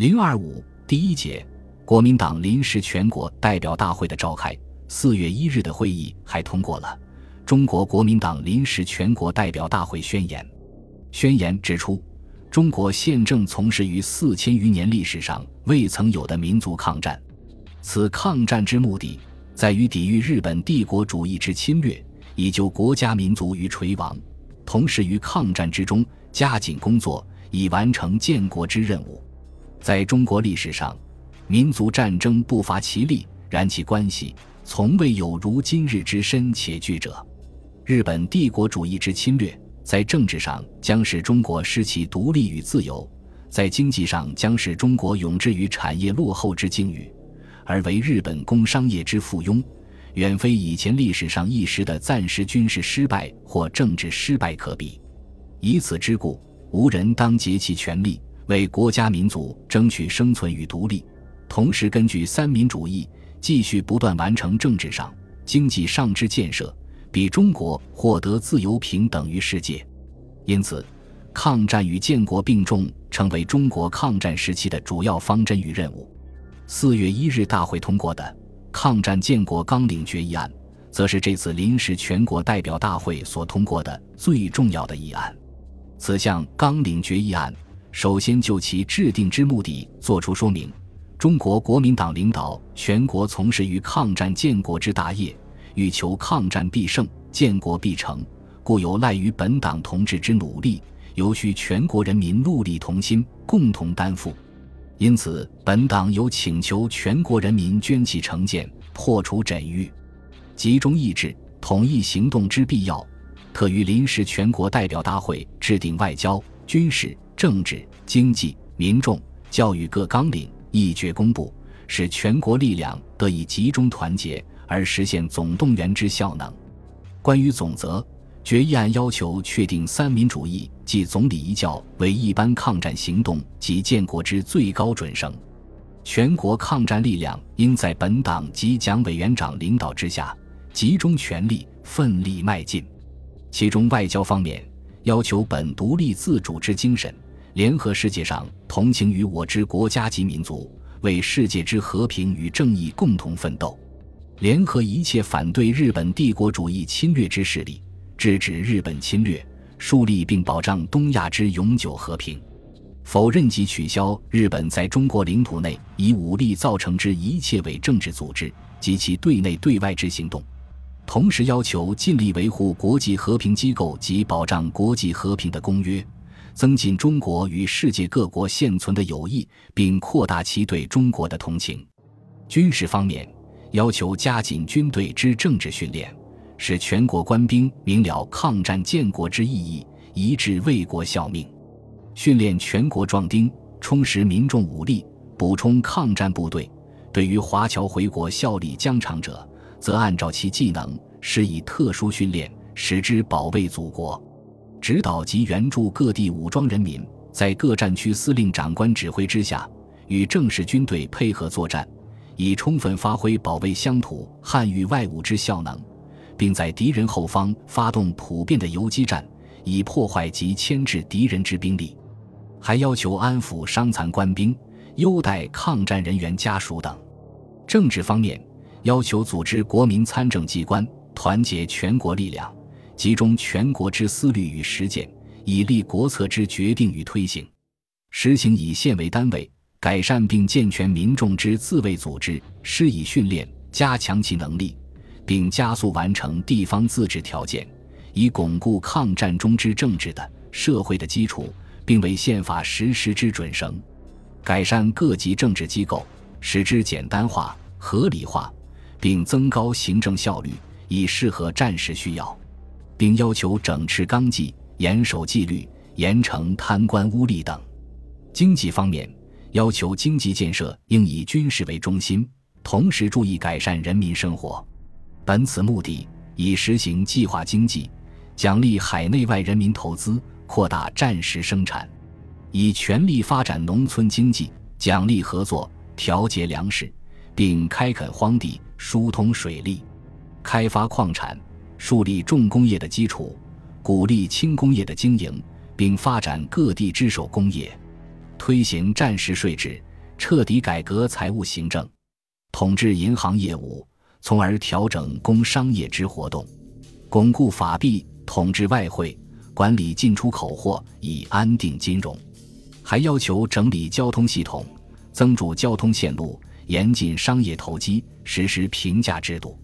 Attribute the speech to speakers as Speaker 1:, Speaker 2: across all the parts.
Speaker 1: 零二五第一节，国民党临时全国代表大会的召开。四月一日的会议还通过了《中国国民党临时全国代表大会宣言》。宣言指出，中国现正从事于四千余年历史上未曾有的民族抗战。此抗战之目的，在于抵御日本帝国主义之侵略，以救国家民族于垂亡；同时于抗战之中加紧工作，以完成建国之任务。在中国历史上，民族战争不乏其例，然其关系从未有如今日之深且巨者。日本帝国主义之侵略，在政治上将使中国失其独立与自由，在经济上将使中国永置于产业落后之境遇，而为日本工商业之附庸，远非以前历史上一时的暂时军事失败或政治失败可比。以此之故，无人当竭其全力。为国家民族争取生存与独立，同时根据三民主义继续不断完成政治上、经济上之建设，比中国获得自由平等于世界。因此，抗战与建国并重，成为中国抗战时期的主要方针与任务。四月一日大会通过的《抗战建国纲领决议案》，则是这次临时全国代表大会所通过的最重要的议案。此项纲领决议案。首先就其制定之目的作出说明：中国国民党领导全国从事于抗战建国之大业，欲求抗战必胜、建国必成，故有赖于本党同志之努力，尤需全国人民戮力同心，共同担负。因此，本党有请求全国人民捐弃成见，破除枕欲，集中意志，统一行动之必要，特于临时全国代表大会制定外交、军事。政治、经济、民众、教育各纲领一决公布，使全国力量得以集中团结，而实现总动员之效能。关于总则，决议案要求确定三民主义即总理一教为一般抗战行动及建国之最高准绳，全国抗战力量应在本党及蒋委员长领导之下，集中全力奋力迈进。其中外交方面，要求本独立自主之精神。联合世界上同情于我之国家及民族，为世界之和平与正义共同奋斗；联合一切反对日本帝国主义侵略之势力，制止日本侵略，树立并保障东亚之永久和平；否认及取消日本在中国领土内以武力造成之一切伪政治组织及其对内对外之行动；同时要求尽力维护国际和平机构及保障国际和平的公约。增进中国与世界各国现存的友谊，并扩大其对中国的同情。军事方面，要求加紧军队之政治训练，使全国官兵明了抗战建国之意义，一致为国效命。训练全国壮丁，充实民众武力，补充抗战部队。对于华侨回国效力疆场者，则按照其技能，施以特殊训练，使之保卫祖国。指导及援助各地武装人民，在各战区司令长官指挥之下，与正式军队配合作战，以充分发挥保卫乡土、汉域外侮之效能，并在敌人后方发动普遍的游击战，以破坏及牵制敌人之兵力。还要求安抚伤残官兵，优待抗战人员家属等。政治方面，要求组织国民参政机关，团结全国力量。集中全国之思虑与实践，以立国策之决定与推行，实行以县为单位，改善并健全民众之自卫组织，施以训练，加强其能力，并加速完成地方自治条件，以巩固抗战中之政治的社会的基础，并为宪法实施之准绳。改善各级政治机构，使之简单化、合理化，并增高行政效率，以适合战时需要。并要求整治纲纪、严守纪律、严惩贪官污吏等。经济方面，要求经济建设应以军事为中心，同时注意改善人民生活。本此目的，以实行计划经济，奖励海内外人民投资，扩大战时生产；以全力发展农村经济，奖励合作，调节粮食，并开垦荒地，疏通水利，开发矿产。树立重工业的基础，鼓励轻工业的经营，并发展各地之手工业，推行战时税制，彻底改革财务行政，统治银行业务，从而调整工商业之活动，巩固法币，统治外汇，管理进出口货，以安定金融。还要求整理交通系统，增筑交通线路，严禁商业投机，实施评价制度。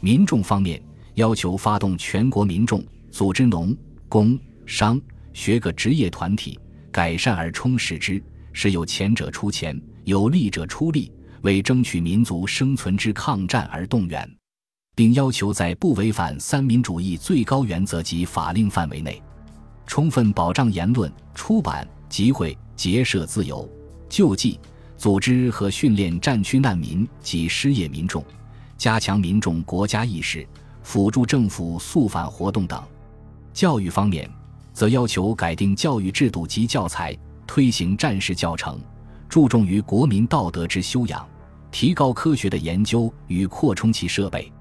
Speaker 1: 民众方面，要求发动全国民众组织农、工、商、学各职业团体，改善而充实之，使有钱者出钱。有力者出力，为争取民族生存之抗战而动员，并要求在不违反三民主义最高原则及法令范围内，充分保障言论、出版、集会、结社自由，救济、组织和训练战区难民及失业民众，加强民众国家意识，辅助政府肃反活动等。教育方面，则要求改定教育制度及教材，推行战时教程。注重于国民道德之修养，提高科学的研究与扩充其设备，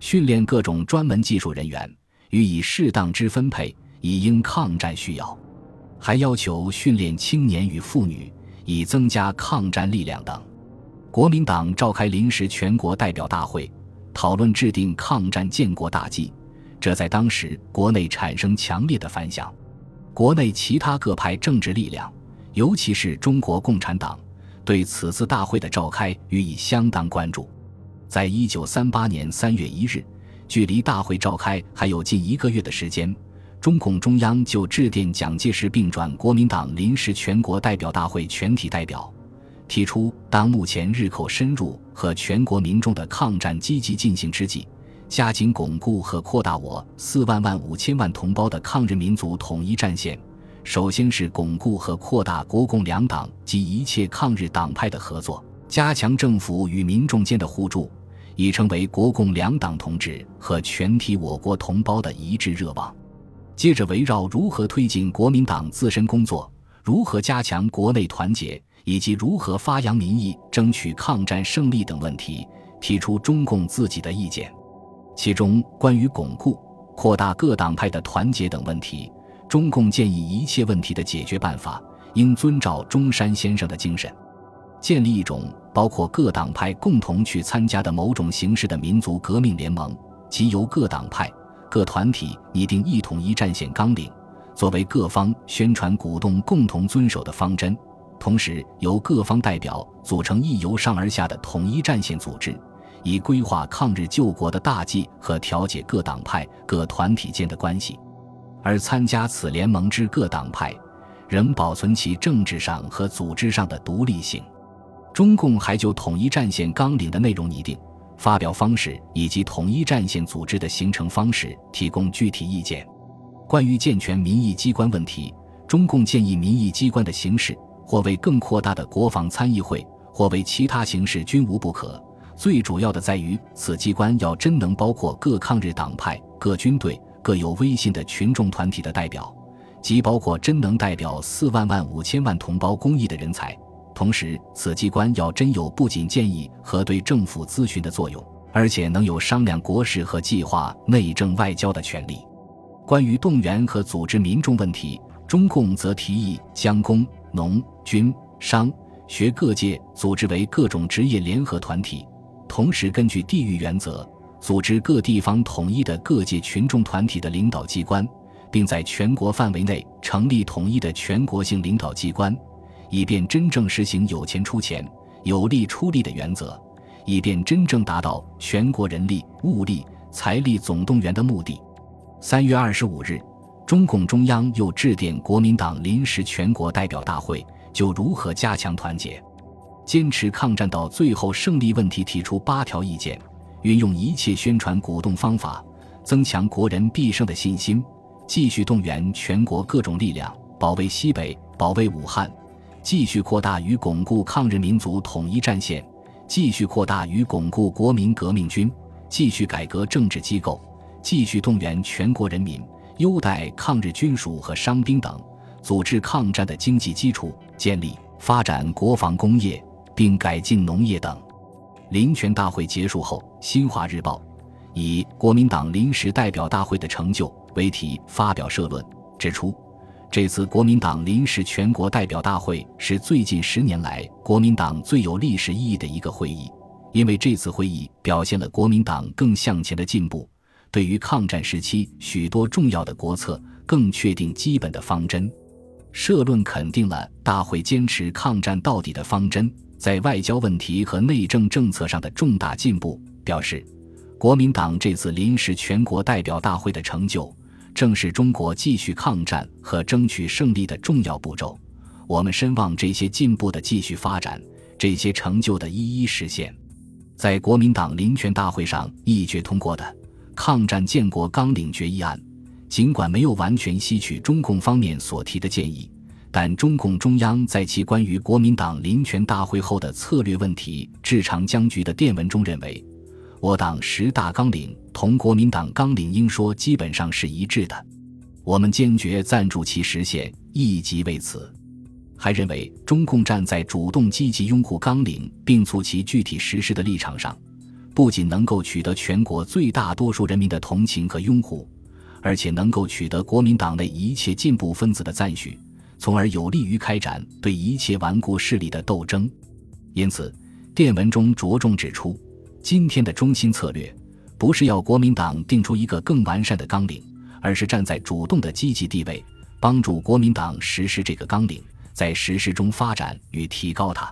Speaker 1: 训练各种专门技术人员，予以适当之分配，以应抗战需要。还要求训练青年与妇女，以增加抗战力量等。国民党召开临时全国代表大会，讨论制定抗战建国大计，这在当时国内产生强烈的反响。国内其他各派政治力量。尤其是中国共产党对此次大会的召开予以相当关注。在一九三八年三月一日，距离大会召开还有近一个月的时间，中共中央就致电蒋介石，并转国民党临时全国代表大会全体代表，提出：当目前日寇深入和全国民众的抗战积极进行之际，加紧巩固和扩大我四万万五千万同胞的抗日民族统一战线。首先是巩固和扩大国共两党及一切抗日党派的合作，加强政府与民众间的互助，已成为国共两党同志和全体我国同胞的一致热望。接着围绕如何推进国民党自身工作，如何加强国内团结，以及如何发扬民意、争取抗战胜利等问题，提出中共自己的意见。其中关于巩固、扩大各党派的团结等问题。中共建议一切问题的解决办法应遵照中山先生的精神，建立一种包括各党派共同去参加的某种形式的民族革命联盟，即由各党派、各团体拟定一统一战线纲领，作为各方宣传鼓动共同遵守的方针。同时，由各方代表组成一由上而下的统一战线组织，以规划抗日救国的大计和调解各党派、各团体间的关系。而参加此联盟之各党派，仍保存其政治上和组织上的独立性。中共还就统一战线纲领的内容拟定、发表方式以及统一战线组织的形成方式提供具体意见。关于健全民意机关问题，中共建议民意机关的形式，或为更扩大的国防参议会，或为其他形式均无不可。最主要的在于，此机关要真能包括各抗日党派、各军队。各有威信的群众团体的代表，即包括真能代表四万万五千万同胞公益的人才。同时，此机关要真有不仅建议和对政府咨询的作用，而且能有商量国事和计划内政外交的权利。关于动员和组织民众问题，中共则提议将工、农、军、商、学各界组织为各种职业联合团体，同时根据地域原则。组织各地方统一的各界群众团体的领导机关，并在全国范围内成立统一的全国性领导机关，以便真正实行有钱出钱、有力出力的原则，以便真正达到全国人力、物力、财力总动员的目的。三月二十五日，中共中央又致电国民党临时全国代表大会，就如何加强团结、坚持抗战到最后胜利问题提出八条意见。运用一切宣传鼓动方法，增强国人必胜的信心；继续动员全国各种力量，保卫西北，保卫武汉；继续扩大与巩固抗日民族统一战线；继续扩大与巩固国民革命军；继续改革政治机构；继续动员全国人民，优待抗日军属和伤兵等，组织抗战的经济基础，建立发展国防工业，并改进农业等。临权大会结束后，《新华日报》以“国民党临时代表大会的成就”为题发表社论，指出：这次国民党临时全国代表大会是最近十年来国民党最有历史意义的一个会议，因为这次会议表现了国民党更向前的进步，对于抗战时期许多重要的国策更确定基本的方针。社论肯定了大会坚持抗战到底的方针在外交问题和内政政策上的重大进步，表示国民党这次临时全国代表大会的成就。正是中国继续抗战和争取胜利的重要步骤。我们深望这些进步的继续发展，这些成就的一一实现。在国民党临权大会上一决通过的《抗战建国纲领决议案》，尽管没有完全吸取中共方面所提的建议，但中共中央在其关于国民党临权大会后的策略问题至长僵局的电文中认为。我党十大纲领同国民党纲领应说基本上是一致的，我们坚决赞助其实现，亦即为此。还认为中共站在主动积极拥护纲领并促其具体实施的立场上，不仅能够取得全国最大多数人民的同情和拥护，而且能够取得国民党内一切进步分子的赞许，从而有利于开展对一切顽固势力的斗争。因此，电文中着重指出。今天的中心策略，不是要国民党定出一个更完善的纲领，而是站在主动的积极地位，帮助国民党实施这个纲领，在实施中发展与提高它。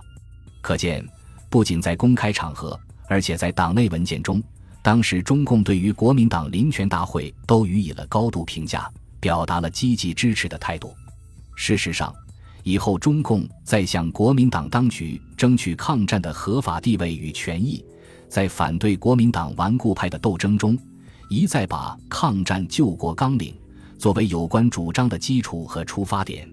Speaker 1: 可见，不仅在公开场合，而且在党内文件中，当时中共对于国民党临权大会都予以了高度评价，表达了积极支持的态度。事实上，以后中共在向国民党当局争取抗战的合法地位与权益。在反对国民党顽固派的斗争中，一再把抗战救国纲领作为有关主张的基础和出发点。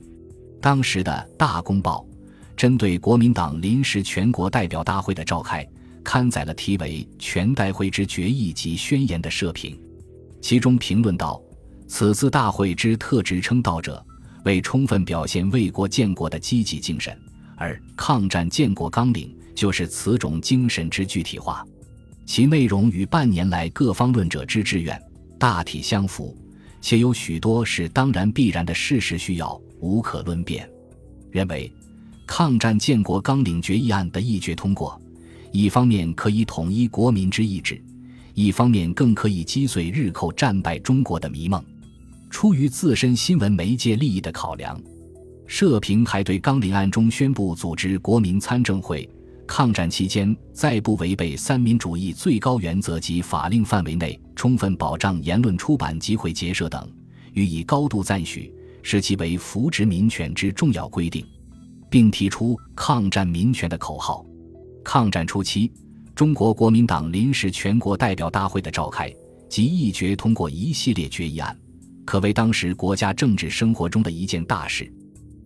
Speaker 1: 当时的大公报针对国民党临时全国代表大会的召开，刊载了题为《全代会之决议及宣言》的社评，其中评论道：“此次大会之特职称道者，为充分表现为国建国的积极精神，而抗战建国纲领。”就是此种精神之具体化，其内容与半年来各方论者之志愿大体相符，且有许多是当然必然的事实需要，无可论辩。认为抗战建国纲领决议案的议决通过，一方面可以统一国民之意志，一方面更可以击碎日寇战败中国的迷梦。出于自身新闻媒介利益的考量，社评还对纲领案中宣布组织国民参政会。抗战期间，在不违背三民主义最高原则及法令范围内，充分保障言论出版、集会结社等，予以高度赞许，视其为扶植民权之重要规定，并提出抗战民权的口号。抗战初期，中国国民党临时全国代表大会的召开及议决通过一系列决议案，可谓当时国家政治生活中的一件大事。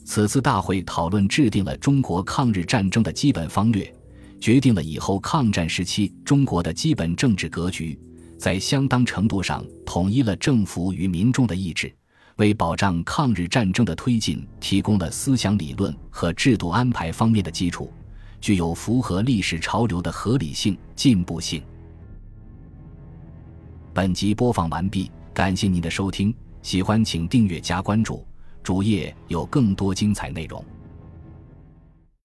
Speaker 1: 此次大会讨论制定了中国抗日战争的基本方略，决定了以后抗战时期中国的基本政治格局，在相当程度上统一了政府与民众的意志，为保障抗日战争的推进提供了思想理论和制度安排方面的基础，具有符合历史潮流的合理性、进步性。本集播放完毕，感谢您的收听，喜欢请订阅加关注。主页有更多精彩内容。